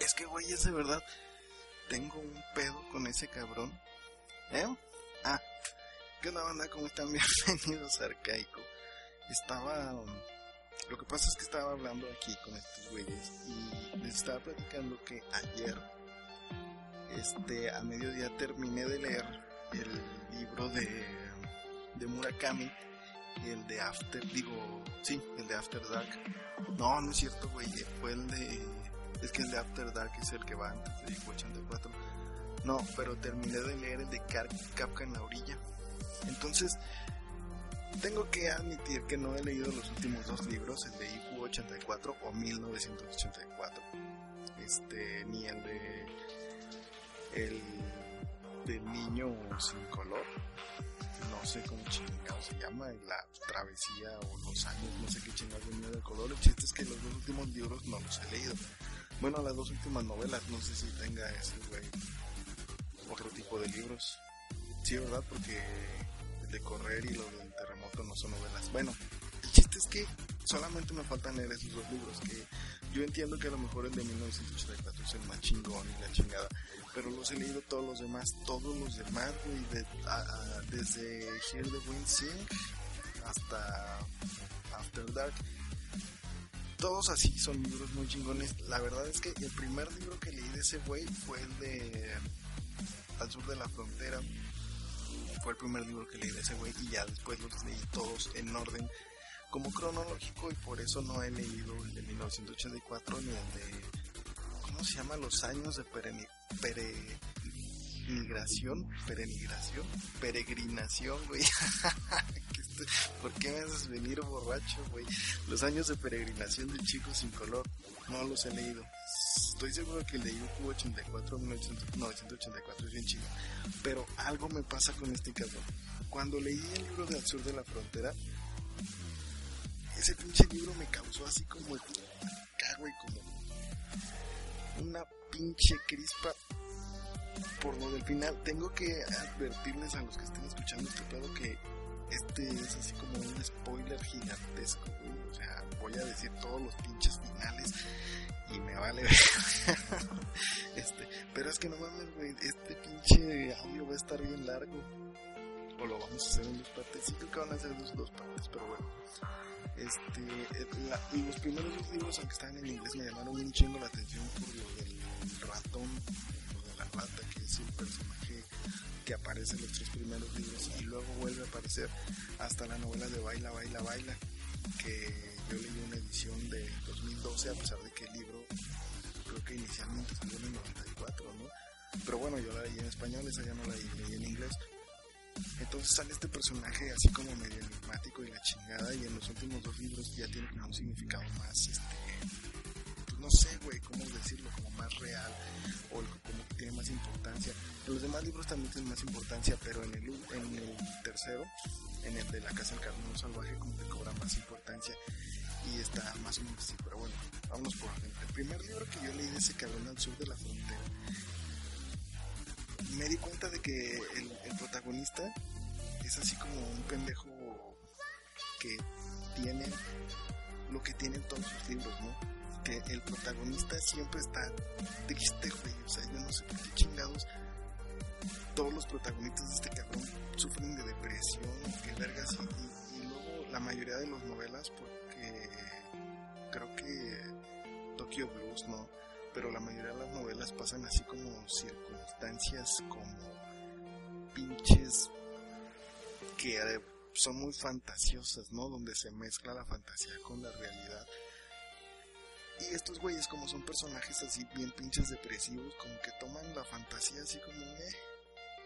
Es que, güey, es de verdad. Tengo un pedo con ese cabrón. ¿Eh? Ah, ¿qué onda, banda? ¿Cómo están? Bienvenidos Arcaico. Estaba. Lo que pasa es que estaba hablando aquí con estos güeyes y les estaba platicando que ayer, este, a mediodía terminé de leer el libro de, de Murakami, el de After, digo, sí, el de After Dark. No, no es cierto, güey, fue el de es que el de After Dark es el que va antes de 84. No, pero terminé de leer el de Kafka en la orilla. Entonces, tengo que admitir que no he leído los últimos dos libros, el de IQ 84 o 1984. Este, ni el de el del niño sin color. No sé cómo chingado se llama, la travesía o los años, no sé qué chingado niño de color. El chiste es que los dos últimos libros no los he leído. Bueno, las dos últimas novelas, no sé si tenga ese, güey, otro tipo de libros. Sí, ¿verdad? Porque el de correr y lo del terremoto no son novelas. Bueno, el chiste es que solamente me faltan leer esos dos libros, que yo entiendo que a lo mejor el de 1984 es el más chingón y la chingada, pero los he leído todos los demás, todos los demás, güey, de, desde Hear the Wind Sing hasta After Dark todos así son libros muy chingones. La verdad es que el primer libro que leí de ese güey fue el de Al sur de la frontera. Fue el primer libro que leí de ese güey y ya después los leí todos en orden como cronológico y por eso no he leído el de 1984 ni el de ¿cómo se llama? Los años de pereni, peregrinación, peregrinación, güey. ¿Por qué me haces venir borracho, güey? Los años de peregrinación del chico sin color. No los he leído. Estoy seguro que leí un 84 1984 es bien chido. Pero algo me pasa con este cabrón. Cuando leí el libro de Al Sur de la Frontera, ese pinche libro me causó así como cago y como una pinche crispa por lo del final. Tengo que advertirles a los que estén escuchando este es así como un spoiler gigantesco, O sea, voy a decir todos los pinches finales y me vale este, pero es que no mames, güey, este pinche audio va a estar bien largo. O lo vamos a hacer en dos partes. Sí creo que van a ser dos, dos partes, pero bueno. Este, y los primeros dos libros, aunque estaban en inglés, me llamaron un chingo la atención por lo del ratón, lo de la rata, que es el personaje que aparece en los tres primeros libros y luego vuelve a aparecer hasta la novela de Baila, Baila, Baila, que yo leí una edición de 2012 a pesar de que el libro creo que inicialmente salió en el 94, ¿no? Pero bueno, yo la leí en español, esa ya no la leí, en inglés. Entonces sale este personaje así como medio enigmático y la chingada y en los últimos dos libros ya tiene un significado más, este, pues no sé, güey, cómo decirlo, como más real o como que tiene más importancia. Los demás libros también tienen más importancia, pero en el, en el tercero, en el de la casa del carnero salvaje, como que cobra más importancia y está más o menos así. Pero bueno, vámonos por orden. El primer libro que yo leí de ese cabrón al sur de la frontera, me di cuenta de que el, el protagonista es así como un pendejo que tiene lo que tienen todos sus libros, ¿no? que el protagonista siempre está triste, güey. O sea, yo no sé por qué chingados todos los protagonistas de este cabrón sufren de depresión, que vergas, y, y, luego la mayoría de las novelas, porque creo que Tokyo Blues, ¿no? Pero la mayoría de las novelas pasan así como circunstancias como pinches que son muy fantasiosas, ¿no? Donde se mezcla la fantasía con la realidad y estos güeyes, como son personajes así bien pinches depresivos, como que toman la fantasía así como, eh.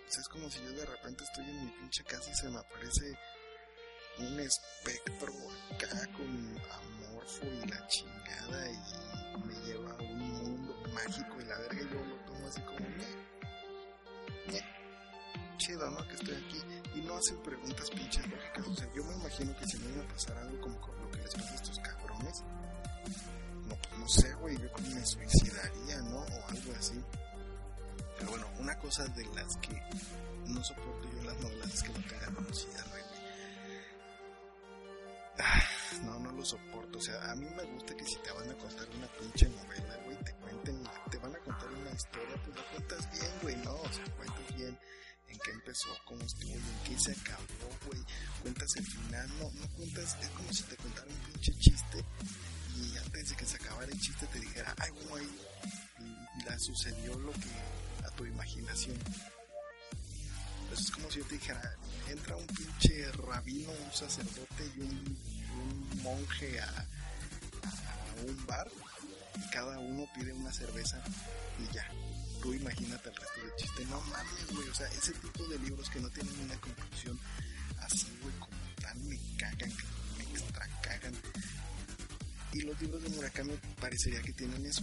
Pues es como si yo de repente estoy en mi pinche casa y se me aparece un espectro acá con amorfo y la chingada y me lleva a un mundo mágico y la verga, y yo lo tomo así como, chido, ¿no? Que estoy aquí. Y no hacen preguntas pinches lógicas. O sea, yo me imagino que si me a pasar algo como Pero bueno, una cosa de las que no soporto yo las novelas es que tengan velocidad, güey. Ah, no, no lo soporto. O sea, a mí me gusta que si te van a contar una pinche novela, güey, te cuenten, te van a contar una historia, pues la cuentas bien, güey, no, o sea, cuentas bien en qué empezó, cómo estuvo en qué se acabó, güey. Cuentas el final, no, no cuentas, es como si te contara un pinche chiste y antes de que se acabara el chiste te dijera, ay, güey, la sucedió lo que imaginación. Pues es como si yo te dijera, entra un pinche rabino, un sacerdote y un, un monje a, a un bar y cada uno pide una cerveza y ya tú imagínate el resto del chiste. No mames, güey. O sea, ese tipo de libros que no tienen una conclusión así, güey, como tan me cagan, me extra cagan. Y los libros de Murakami parecería que tienen eso.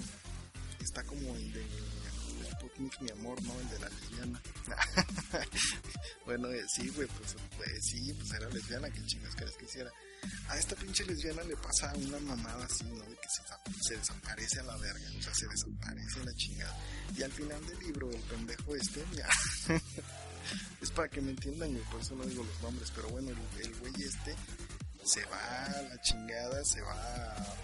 Está como el de Mi amor, ¿no? El de la lesbiana. bueno, eh, sí, güey, pues, pues, sí, pues era lesbiana, que chingas querés que hiciera a esta pinche lesbiana le pasa una mamada así, ¿no? De que se, desaparece a la verga, o sea, se desaparece a la chingada. Y al final del libro, el pendejo este, ya. es para que me entiendan, güey, por eso no digo los nombres, pero bueno, el, güey este se va a la chingada, se va a,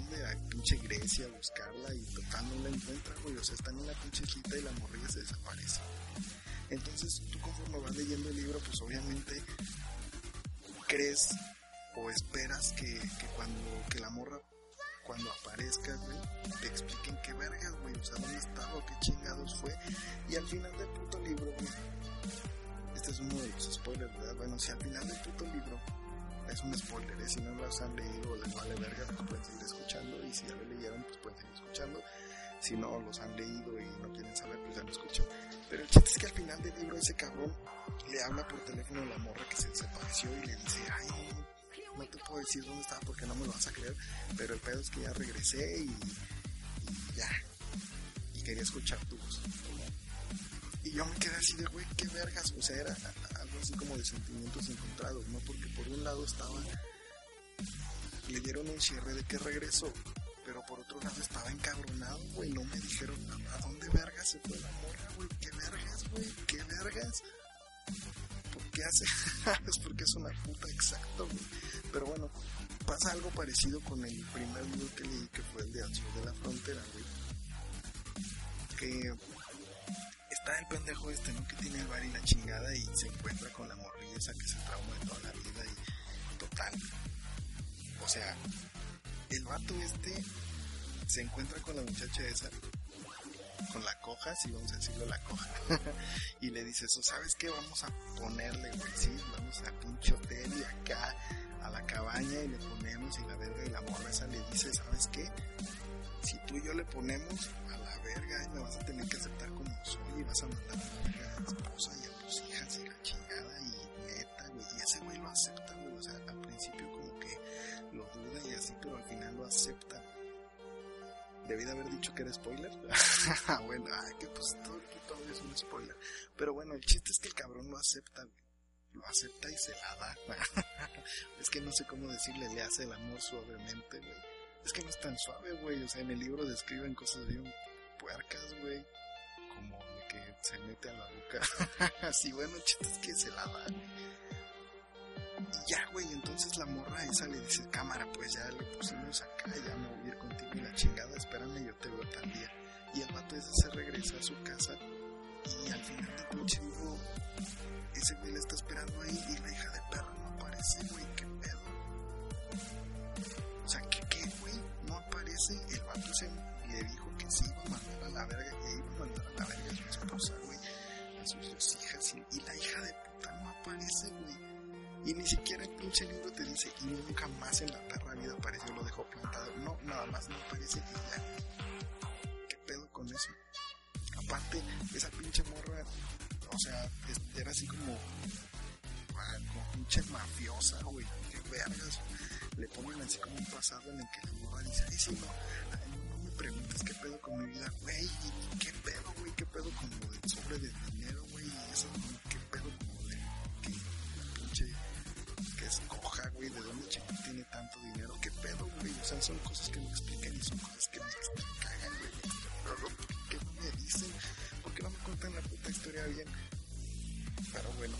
¿a dónde? A pinche Grecia a buscarla y total no la encuentra, güey, o sea, está en una pinche hijita y la morrilla se desaparece. Entonces, tú conforme vas leyendo el libro, pues obviamente crees o esperas que, que cuando que la morra cuando aparezca, güey, te expliquen qué vergas, güey, o sea, dónde estaba, qué chingados fue. Y al final del puto libro, güey, este es uno de los spoilers, ¿verdad? Bueno, si al final del puto libro es un spoiler, ¿eh? si no los han leído les vale verga, pues pueden seguir escuchando. Y si ya lo leyeron, pues pueden seguir escuchando. Si no los han leído y no quieren saber, pues ya lo escuchan. Pero el chiste es que al final del libro ese cabrón le habla por teléfono a la morra que se desapareció y le dice, ay, no te puedo decir dónde estaba porque no me lo vas a creer, pero el pedo es que ya regresé y, ya. Y quería escuchar tu voz. Y yo me quedé así de, güey, qué vergas. O sea, era así como de sentimientos encontrados, ¿no? Porque por un lado estaba, le dieron un cierre de que regresó, pero por otro lado estaba encabronado, güey. No me dijeron a dónde vergas se fue la morra, güey. ¿Qué vergas, güey? ¿Qué vergas? ¿Por qué hace? es porque es una puta exacto, güey. Pero bueno, pasa algo parecido con el primer libro que leí, que fue el de Al de la Frontera, güey. Que pendejo este, ¿no? Que tiene el bar y la chingada y se encuentra con la morrilla esa que se trauma de toda la vida y total. O sea, el vato este se encuentra con la muchacha esa, con la coja, si vamos a decirlo la coja, y le dice eso, ¿sabes qué? Vamos a ponerle, güey, sí, vamos a pinche hotel y acá a la cabaña y le ponemos y la verga y la morra esa le dice, ¿sabes qué? Si tú y yo le ponemos a la verga y me vas a tener que aceptar como soy y vas a mandar a la esposa y a tus hijas y la chingada y neta, güey. Y ese güey lo acepta, güey. O sea, al principio como que lo duda y así, pero al final lo acepta. Debí de haber dicho que era spoiler. bueno, ay, que pues todo, todo es un spoiler. Pero bueno, el chiste es que el cabrón lo acepta, güey lo acepta y se la da. es que no sé cómo decirle, le hace el amor suavemente, güey. Es que no es tan suave, güey. O sea, en el libro describen cosas bien puercas, güey. Como de que se mete a la boca. Así, bueno, el chiste es que se la da. Y ya, güey, entonces la morra esa le dice, cámara, pues ya le pusimos acá, ya me voy a ir contigo y la chingada, espérame, yo te veo tal día. Y el vato ese se regresa a su casa y al final de pinche ese güey le está esperando ahí y la hija de perro no aparece, güey, qué pedo. O sea, ¿qué? No aparece. El vato se le dijo que sí iba a mandar a la verga, que iba a mandar a la verga a su esposa, güey, a sus dos hijas. Y, la hija de puta no aparece, güey. Y ni siquiera el pinche libro te dice, y nunca más en la perra vida apareció, lo dejó plantado. No, nada más no aparece y ya. ¿Qué pedo con eso? Aparte, esa pinche morra o sea, era así como, ah, como pinche mafiosa, güey, qué vergas. Le ponen así como un pasado en el que no Me preguntes qué pedo con mi vida, güey, y qué pedo, güey, qué pedo con lo del sobre de dinero, güey, y eso, qué pedo con lo de que la pinche pues, que es coja, güey, de dónde chico tiene tanto dinero, qué pedo, güey, o sea, son cosas que me explican y son cosas que me cagan, güey, pero ¿por qué no me dicen? ¿Por qué no me cuentan la puta historia bien? Pero bueno,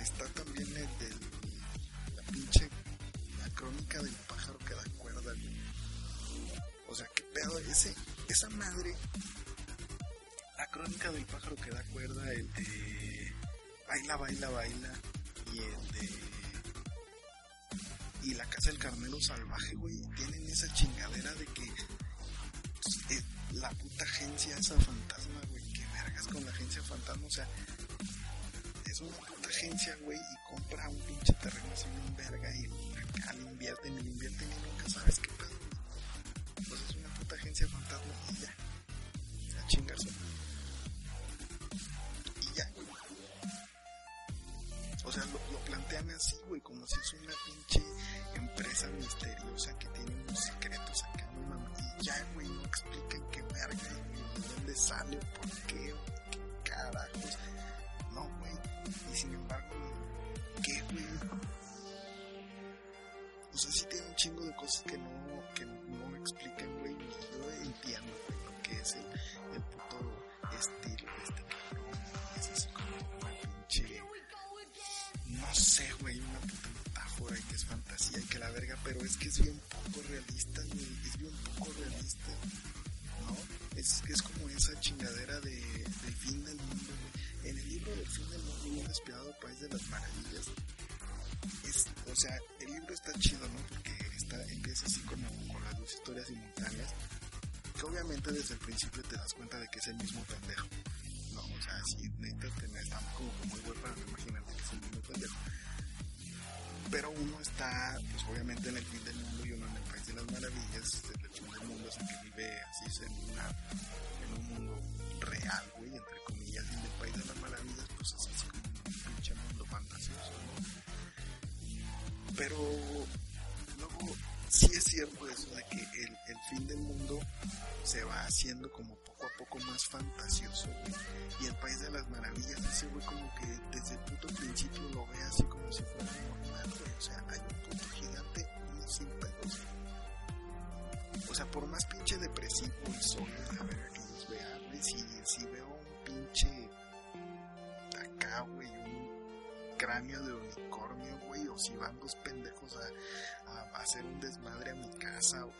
está también el del, la pinche, la crónica del pájaro que da cuerda, güey esa madre, la crónica del pájaro que da cuerda, el de baila, baila, baila, y el de y la casa del carnero salvaje, güey, tienen esa chingadera de que pues, la puta agencia esa fantasma, güey, que vergas con la agencia fantasma, o sea, es una puta agencia, güey, y compra un pinche terreno así bien verga y acá le invierten le invierten y nunca sabes qué agencia fantasma y ya, a chingarse. Y ya, güey. O sea, lo, lo plantean así, güey, como si es una pinche empresa misteriosa que tiene unos secretos acá, Y ya, güey, no explican qué verga, y de dónde sale, o por qué, o qué carajos. No, güey. Y sin embargo, ¿qué, güey? O sea, sí tiene un chingo de cosas que no, que no explican, güey, principio te das cuenta de que es el mismo pendejo. No, o sea, si neta te estamos como muy bueno para no imaginarte que es el mismo pendejo pero uno está, pues obviamente en el fin del mundo y uno en el país de las maravillas, el fin del mundo es el que vive así en, una, en un mundo real, güey, entre comillas, y en el país de las maravillas, pues es así como un pinche mundo fantasioso, ¿no? Pero luego sí es cierto eso de que el, el fin del mundo se va haciendo como poco a poco más fantasioso. Y el país de las maravillas, ese güey como que desde el puto principio lo ve así como si fuera normal, güey. O sea, hay un punto gigante y sin pedos. O sea, por más pinche depresivo y solo la verga que ellos vean, güey, si, si veo un pinche acá, güey, un cráneo de unicornio, güey, o si van dos pendejos a, a, a hacer un desmadre a mi casa, o,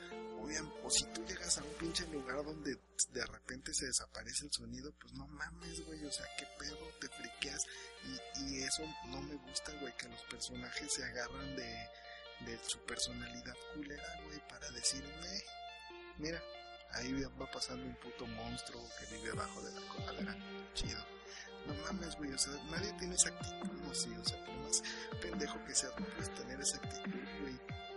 o si tú llegas a un pinche lugar donde de repente se desaparece el sonido, pues no mames, güey, o sea, qué pedo, te friqueas. Y, eso no me gusta, güey, que los personajes se agarran de, su personalidad culera, güey, para decirme, mira, ahí va pasando un puto monstruo que vive abajo de la coladera, chido. No mames, güey, o sea, nadie tiene esa actitud, no sí, o sea, por más pendejo que sea, no puedes tener esa actitud, güey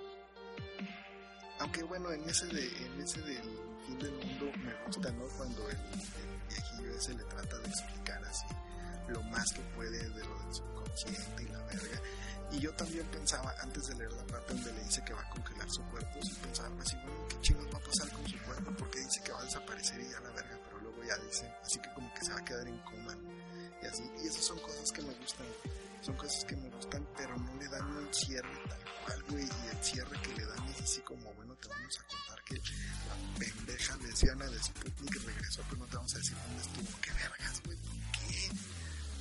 aunque bueno, en ese de, en ese del fin del mundo me gusta, ¿no? Cuando el, el viejillo ese le trata de explicar así lo más que puede de lo del subconsciente y la verga. Y yo también pensaba, antes de leer la parte donde le dice que va a congelar su cuerpo, sí pensaba así, bueno, ¿qué chingos va a pasar con su cuerpo? Porque dice que va a desaparecer y ya la verga, pero luego ya dice, así que como que se va a quedar en coma. Y así, y esas son cosas que me gustan, son cosas que me gustan, pero no le dan un cierre tal güey, y el cierre que le dan es así como, bueno, te vamos a contar que la pendeja lesbiana de Sputnik regresó, pero no te vamos a decir dónde estuvo, qué vergas, güey, ¿por qué?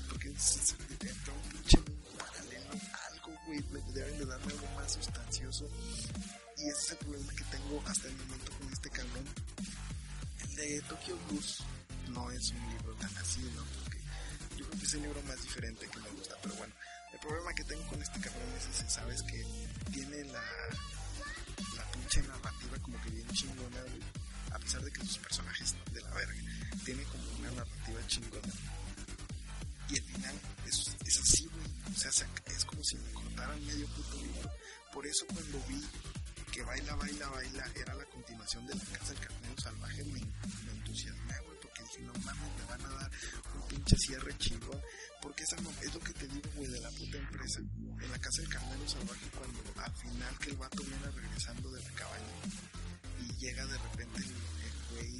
Porque se entra un pinche paralelo, algo, güey, deben de darle algo más sustancioso, y ese es el problema que tengo hasta el momento con este cabrón. El de Tokyo Blues no es un libro tan así, ¿no? Porque yo creo que es el libro más diferente que me gusta, pero bueno, problema que tengo con este cabrón es ese, ¿sabes? Que tiene la, la pinche narrativa como que bien chingona, güey. A pesar de que sus personajes de la verga, tiene como una narrativa chingona. Y al final es, es así, güey. O sea, es como si me cortaran medio puto libro. Por eso cuando vi que Baila, Baila, Baila era la continuación de La Casa del Carnero Salvaje, me, me entusiasmé, güey, porque dije, no mames, me van a dar pinche cierre chingón. Porque esa es lo que te digo, güey, de la puta empresa. En La Casa del Carnero Salvaje, cuando al final que el vato viene regresando de la cabaña y llega de repente el, güey,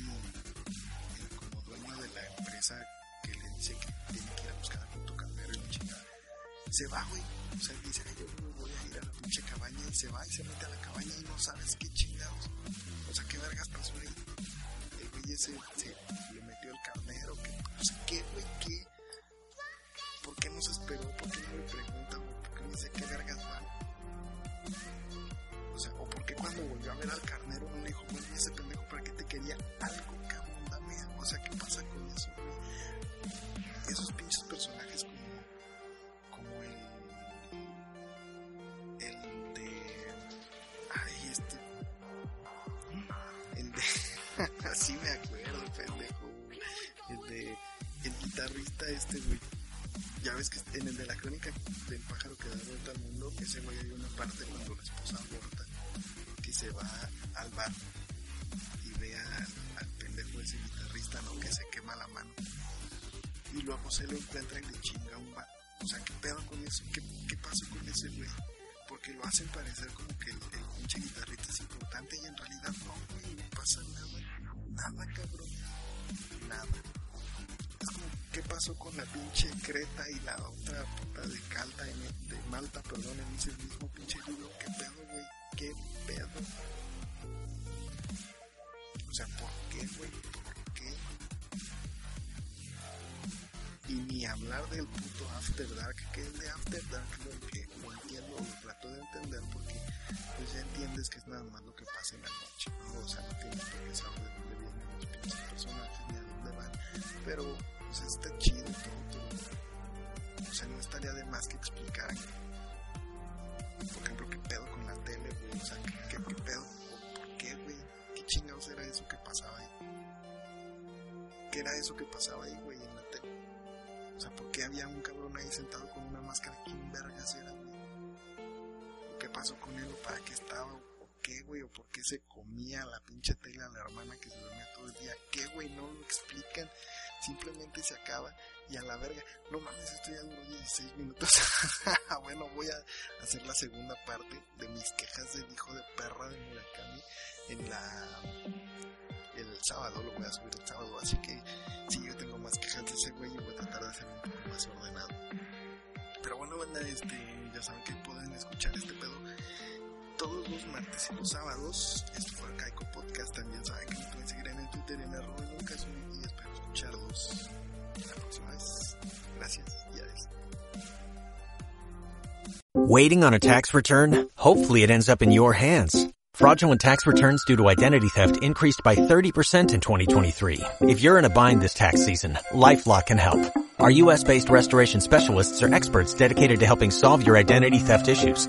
como dueño de la empresa, que le dice que tiene que ir a buscar a puto carnero y la chingada. Se va, güey. O sea, dice, yo me voy a ir a la pinche cabaña y se va y se mete a la cabaña y no sabes qué chingados. O sea, qué vergas pasó ahí. El güey ese se qué, güey? ¿Qué? ¿Por qué no se esperó? ¿Por qué no me pregunta, ¿Por qué no dice qué vergas van? O sea, ¿o por qué cuando volvió a ver al carnero no le dijo, güey, ese pendejo, ¿para qué te quería algo, cabrón? Dame, o sea, ¿qué pasa este, güey, ya ves que en el de la crónica del pájaro que da vuelta al mundo, ese güey hay una parte cuando la esposa aborta, que se va al bar y ve al, al pendejo ese guitarrista, ¿no? Que se quema la mano. Y luego se lo encuentra y le chinga un bar. O sea, ¿qué pedo con eso? ¿Qué, qué pasa con ese güey? Porque lo hacen parecer como que el pinche guitarrista es importante y en realidad no, güey, no pasa nada. Nada, cabrón. Nada. ¿Qué pasó con la pinche Creta y la otra puta de Calta, en, de Malta, perdón, en ese mismo pinche libro? ¿Qué pedo, güey? ¿Qué pedo? O sea, ¿por qué, güey? ¿Por qué? Y ni hablar del puto After Dark, que es de After Dark lo que no entiendo, lo trato de entender porque pues ya entiendes que es nada más lo que pasa en la noche, ¿no? O sea, no tienes por qué saber de dónde vienen los pinches personajes ni a dónde van, pero pues está chido todo, todo. O sea, no estaría de más que explicaran, por ejemplo, qué pedo con la tele, güey, o sea, qué, pedo, por qué, güey, qué chingados era eso que pasaba ahí. ¿Qué era eso que pasaba ahí, güey, en la tele? O sea, ¿por qué había un cabrón ahí sentado con una máscara? ¿Quién vergas era, güey? ¿O ¿Qué pasó con él? ¿O para qué estaba? ¿O qué, güey? ¿O por qué se comía la pinche tele a la hermana que se dormía todo el día? ¿Qué, güey? No lo explican. Simplemente se acaba y a la verga. No mames, esto ya duró 16 minutos. bueno, voy a hacer la segunda parte de mis quejas del hijo de perra de Murakami en la el sábado, lo voy a subir el sábado, así que si yo tengo más quejas de ese güey, voy a tratar de hacer un poco más ordenado. Pero bueno, banda, este, ya saben que pueden escuchar este pedo todos los martes y los sábados. Esto fue Podcast, también saben que me pueden seguir en el Twitter en arroba y espero escucharlos la próxima vez. Gracias y adiós. Waiting on a tax return? Hopefully it ends up in your hands. Fraudulent tax returns due to identity theft increased by 30% in 2023. If you're in a bind this tax season, LifeLock can help. Our U.S.-based restoration specialists are experts dedicated to helping solve your identity theft issues.